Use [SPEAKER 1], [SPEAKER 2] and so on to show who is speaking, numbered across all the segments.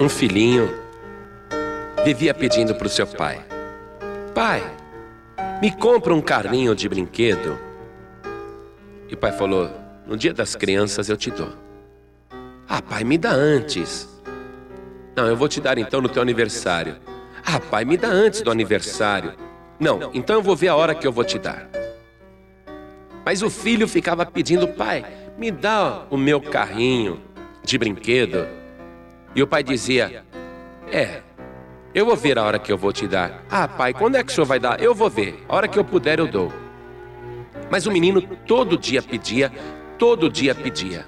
[SPEAKER 1] um filhinho vivia pedindo para o seu pai: Pai, me compra um carrinho de brinquedo. E o pai falou: No dia das crianças eu te dou. Ah, pai, me dá antes. Não, eu vou te dar então no teu aniversário. Ah, pai, me dá antes do aniversário. Não, então eu vou ver a hora que eu vou te dar. Mas o filho ficava pedindo: Pai, me dá o meu carrinho de brinquedo. E o pai dizia: É, eu vou ver a hora que eu vou te dar. Ah, pai, quando é que o senhor vai dar? Eu vou ver. A hora que eu puder, eu dou. Mas o menino todo dia pedia, todo dia pedia.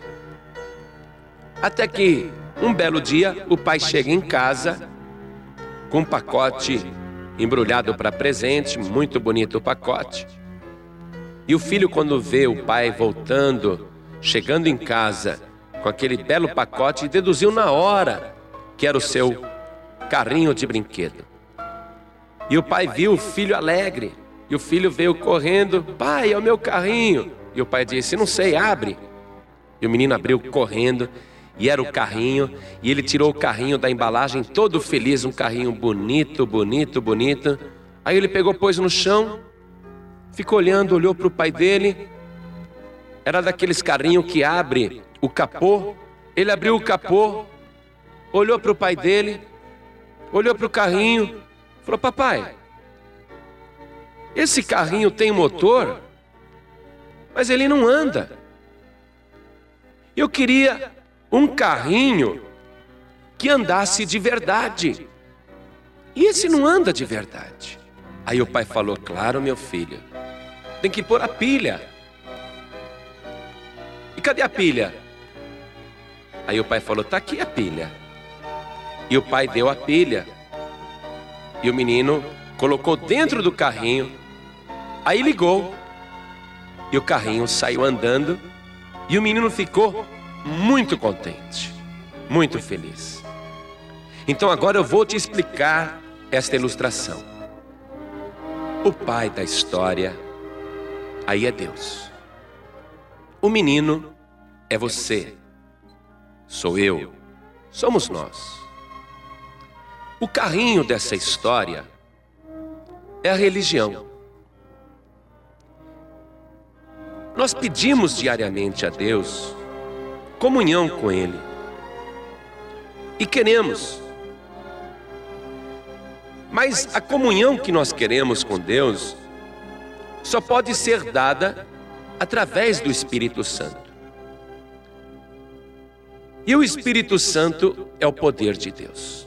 [SPEAKER 1] Até que um belo dia o pai chega em casa com um pacote embrulhado para presente, muito bonito o pacote. E o filho, quando vê o pai voltando, chegando em casa com aquele belo pacote, deduziu na hora que era o seu carrinho de brinquedo. E o pai viu o filho alegre. E o filho veio correndo: Pai, é o meu carrinho. E o pai disse: Não sei, abre. E o menino abriu correndo. E era o carrinho. E ele tirou o carrinho da embalagem, todo feliz, um carrinho bonito, bonito, bonito. Aí ele pegou, pôs no chão, ficou olhando, olhou para o pai dele. Era daqueles carrinhos que abre o capô. Ele abriu o capô, olhou para o pai dele olhou para o carrinho, falou: Papai, esse carrinho tem motor, mas ele não anda. Eu queria um carrinho que andasse de verdade. E esse não anda de verdade. Aí o pai falou: Claro, meu filho, tem que pôr a pilha. E cadê a pilha? Aí o pai falou: Está aqui a pilha. E o pai deu a pilha. E o menino colocou dentro do carrinho. Aí ligou. E o carrinho saiu andando. E o menino ficou muito contente, muito feliz. Então agora eu vou te explicar esta ilustração. O pai da história aí é Deus. O menino é você, sou eu, somos nós. O carrinho dessa história é a religião. Nós pedimos diariamente a Deus comunhão com Ele. E queremos. Mas a comunhão que nós queremos com Deus só pode ser dada através do Espírito Santo. E o Espírito Santo é o poder de Deus.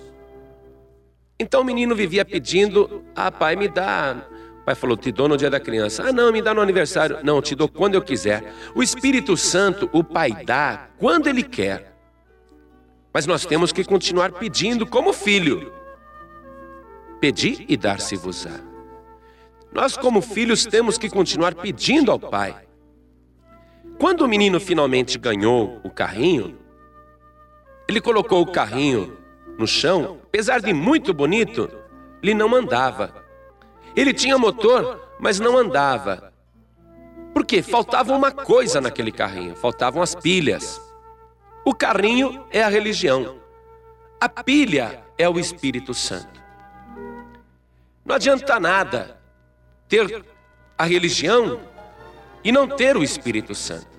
[SPEAKER 1] Então o menino vivia pedindo: Ah, pai, me dá. O pai falou: Te dou no dia da criança. Ah, não, me dá no aniversário. Não, te dou quando eu quiser. O Espírito Santo, o pai dá quando ele quer. Mas nós temos que continuar pedindo como filho. Pedir e dar-se-vos-á. Nós, como filhos, temos que continuar pedindo ao pai. Quando o menino finalmente ganhou o carrinho, ele colocou o carrinho no chão, apesar de muito bonito, ele não andava. Ele tinha motor, mas não andava. Porque faltava uma coisa naquele carrinho, faltavam as pilhas. O carrinho é a religião. A pilha é o Espírito Santo. Não adianta nada ter a religião e não ter o Espírito Santo.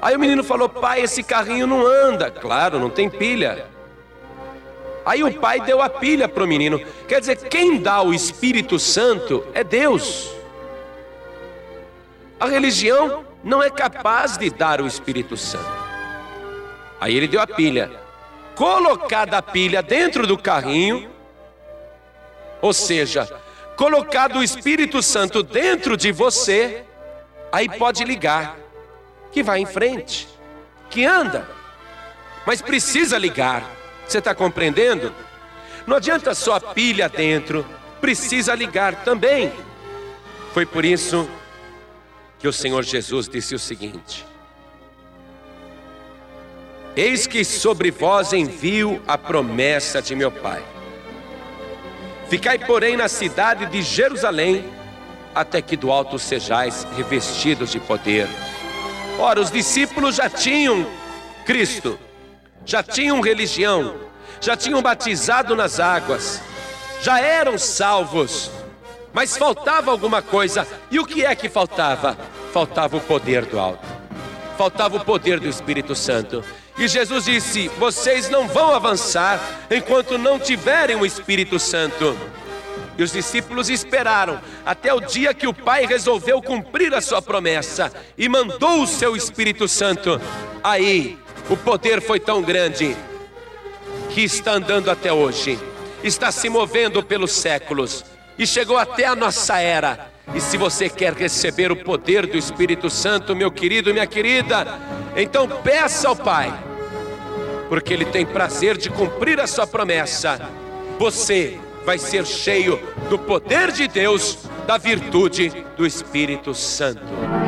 [SPEAKER 1] Aí o menino falou: Pai, esse carrinho não anda. Claro, não tem pilha. Aí o pai deu a pilha para o menino. Quer dizer, quem dá o Espírito Santo é Deus. A religião não é capaz de dar o Espírito Santo. Aí ele deu a pilha. Colocada a pilha dentro do carrinho, ou seja, colocado o Espírito Santo dentro de você, aí pode ligar que vai em frente, que anda, mas precisa ligar. Você está compreendendo? Não adianta só a pilha dentro, precisa ligar também. Foi por isso que o Senhor Jesus disse o seguinte: Eis que sobre vós envio a promessa de meu Pai. Ficai, porém, na cidade de Jerusalém, até que do alto sejais revestidos de poder. Ora, os discípulos já tinham Cristo, já tinham religião, já tinham batizado nas águas, já eram salvos, mas faltava alguma coisa. E o que é que faltava? Faltava o poder do alto, faltava o poder do Espírito Santo. E Jesus disse: Vocês não vão avançar enquanto não tiverem o Espírito Santo. E os discípulos esperaram até o dia que o Pai resolveu cumprir a sua promessa e mandou o seu Espírito Santo. Aí, o poder foi tão grande que está andando até hoje, está se movendo pelos séculos e chegou até a nossa era. E se você quer receber o poder do Espírito Santo, meu querido, minha querida, então peça ao Pai, porque Ele tem prazer de cumprir a sua promessa. Você vai ser cheio do poder de Deus, da virtude do Espírito Santo.